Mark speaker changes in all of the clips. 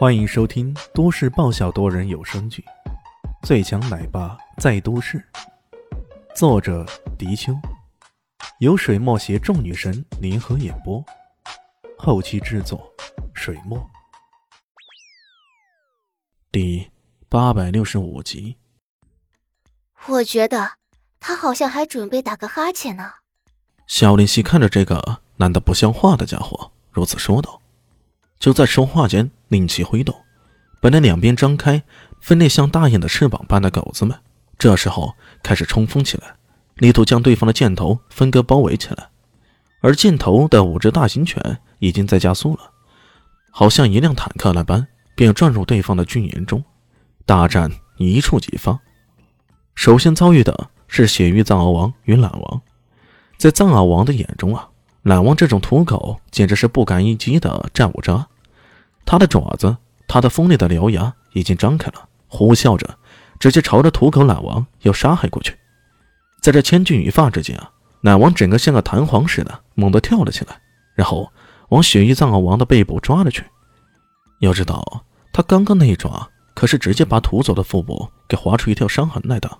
Speaker 1: 欢迎收听都市爆笑多人有声剧《最强奶爸在都市》，作者：迪秋，由水墨携众女神联合演播，后期制作：水墨。第八百六十五集。
Speaker 2: 我觉得他好像还准备打个哈欠呢。
Speaker 1: 小林夕看着这个男的不像话的家伙，如此说道。就在说话间，令旗挥动，本来两边张开、分裂像大雁的翅膀般的狗子们，这时候开始冲锋起来，力图将对方的箭头分割包围起来。而箭头的五只大型犬已经在加速了，好像一辆坦克那般，便转入对方的军营中。大战一触即发。首先遭遇的是血域藏獒王与懒王，在藏獒王的眼中啊。懒王这种土狗简直是不堪一击的战五渣，他的爪子，他的锋利的獠牙已经张开了，呼啸着，直接朝着土狗懒王要杀害过去。在这千钧一发之间啊，懒王整个像个弹簧似的猛地跳了起来，然后往雪域藏獒王的背部抓了去。要知道，他刚刚那一抓可是直接把土佐的腹部给划出一条伤痕来的。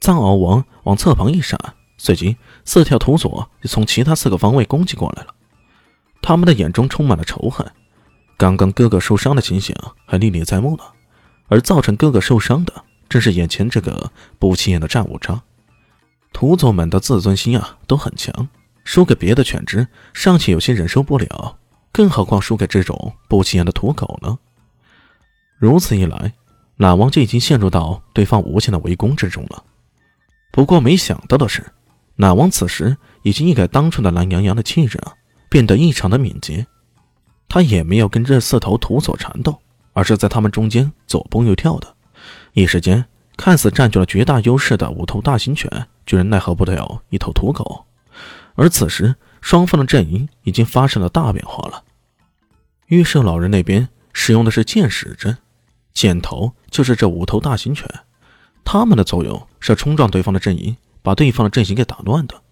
Speaker 1: 藏獒王往侧旁一闪。随即，四条土佐就从其他四个方位攻击过来了。他们的眼中充满了仇恨。刚刚哥哥受伤的情形还历历在目呢，而造成哥哥受伤的，正是眼前这个不起眼的战五渣。土佐们的自尊心啊都很强，输给别的犬只尚且有些忍受不了，更何况输给这种不起眼的土狗呢？如此一来，懒王就已经陷入到对方无限的围攻之中了。不过，没想到的是。懒王此时已经一改当初的懒洋洋的气质啊，变得异常的敏捷。他也没有跟这四头土佐缠斗，而是在他们中间左蹦右跳的。一时间，看似占据了绝大优势的五头大型犬，居然奈何不了一头土狗。而此时，双方的阵营已经发生了大变化了。御舍老人那边使用的是箭矢阵，箭头就是这五头大型犬，他们的作用是冲撞对方的阵营。把对方的阵型给打乱的。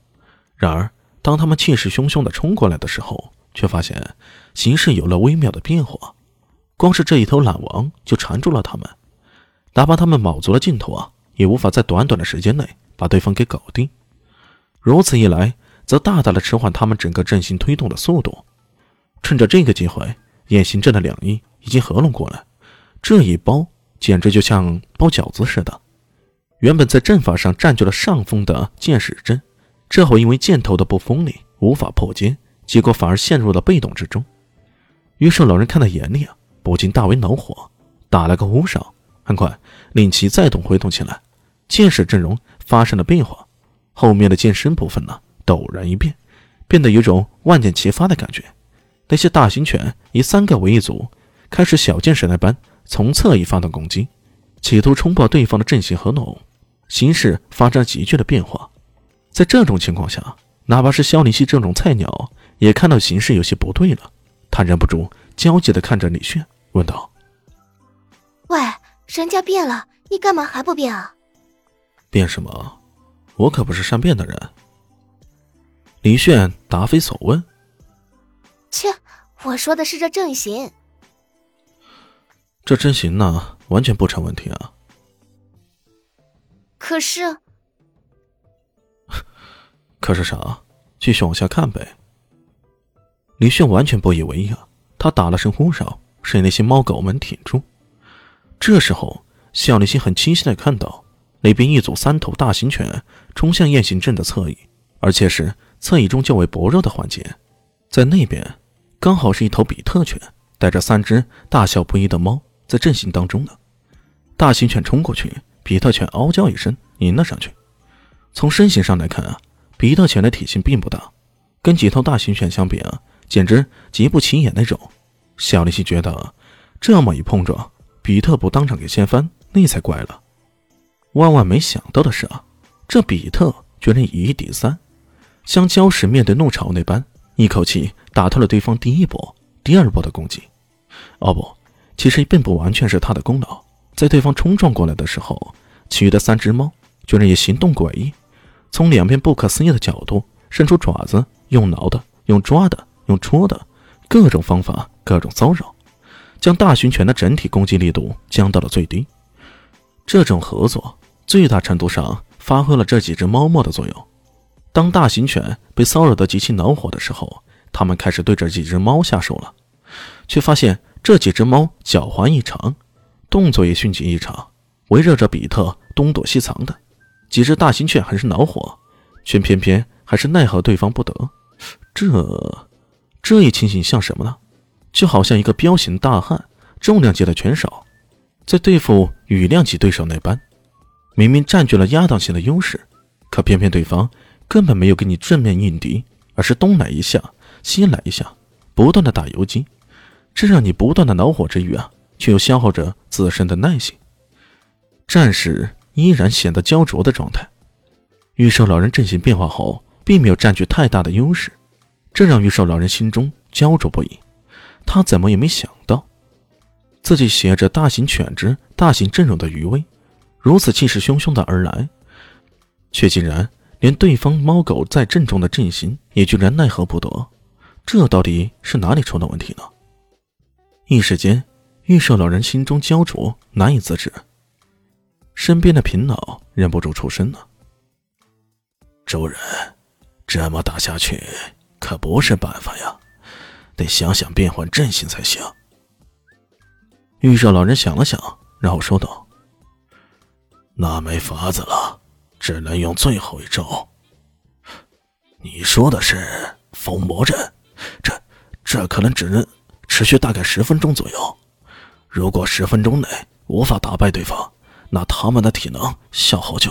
Speaker 1: 然而，当他们气势汹汹地冲过来的时候，却发现形势有了微妙的变化。光是这一头懒王就缠住了他们，哪怕他们卯足了劲头啊，也无法在短短的时间内把对方给搞定。如此一来，则大大的迟缓他们整个阵型推动的速度。趁着这个机会，雁行阵的两翼已经合拢过来，这一包简直就像包饺子似的。原本在阵法上占据了上风的箭矢阵，这会因为箭头的不锋利，无法破坚，结果反而陷入了被动之中。于是老人看在眼里啊，不禁大为恼火，打了个呼哨，很快令其再度挥动起来，箭矢阵容发生了变化，后面的剑身部分呢陡然一变，变得有种万箭齐发的感觉。那些大型犬以三个为一组，开始小箭矢那般从侧翼发动攻击，企图冲破对方的阵型合拢。形势发生急剧的变化，在这种情况下，哪怕是肖林熙这种菜鸟，也看到形势有些不对了。他忍不住焦急的看着李炫，问道：“
Speaker 2: 喂，人家变了，你干嘛还不变啊？”“
Speaker 1: 变什么？我可不是善变的人。”李炫答非所问。
Speaker 2: “切，我说的是这阵型。”“
Speaker 1: 这阵型呢，完全不成问题啊。”
Speaker 2: 可是，
Speaker 1: 可是啥？继续往下看呗。李炫完全不以为意啊，他打了声呼哨，使那些猫狗们挺住。这时候，小李星很清晰的看到，那边一组三头大型犬冲向雁行阵的侧翼，而且是侧翼中较为薄弱的环节。在那边，刚好是一头比特犬，带着三只大小不一的猫在阵型当中呢。大型犬冲过去。比特犬嗷叫一声，迎了上去。从身形上来看啊，比特犬的体型并不大，跟几头大型犬相比啊，简直极不起眼那种。小丽西觉得，这么一碰撞，比特不当场给掀翻，那才怪了。万万没想到的是啊，这比特居然以一敌三，像礁石面对怒潮那般，一口气打透了对方第一波、第二波的攻击。哦不，其实并不完全是他的功劳。在对方冲撞过来的时候，其余的三只猫居然也行动诡异，从两边不可思议的角度伸出爪子，用挠的，用抓的，用戳的，各种方法，各种骚扰。将大型犬的整体攻击力度降到了最低。这种合作最大程度上发挥了这几只猫猫的作用。当大型犬被骚扰得极其恼火的时候，他们开始对这几只猫下手了，却发现这几只猫狡猾异常，动作也迅疾异常，围绕着比特东躲西藏的。几只大型犬很是恼火，却偏偏还是奈何对方不得。这，这一情形像什么呢？就好像一个彪形大汉，重量级的拳手。在对付羽量级对手那般，明明占据了压倒性的优势，可偏偏对方根本没有跟你正面应敌，而是东来一下西来一下，不断的打游击，这让你不断的恼火之余啊，却又消耗着自身的耐性，战士依然显得焦灼的状态。玉兽老人阵型变化后，并没有占据太大的优势，这让玉兽老人心中焦灼不已。他怎么也没想到。自己携着大型犬只、大型阵容的余威，如此气势汹汹的而来，却竟然连对方猫狗在阵中的阵型也居然奈何不得，这到底是哪里出了问题呢？一时间，玉兽老人心中焦灼，难以自制。身边的平老忍不住出声了：“
Speaker 3: 主人，这么打下去可不是办法呀，得想想变换阵型才行。”
Speaker 1: 玉兽老人想了想，然后说道：“
Speaker 3: 那没法子了，只能用最后一招。你说的是封魔阵，这这可能只能持续大概十分钟左右。如果十分钟内无法打败对方，那他们的体能消耗就……”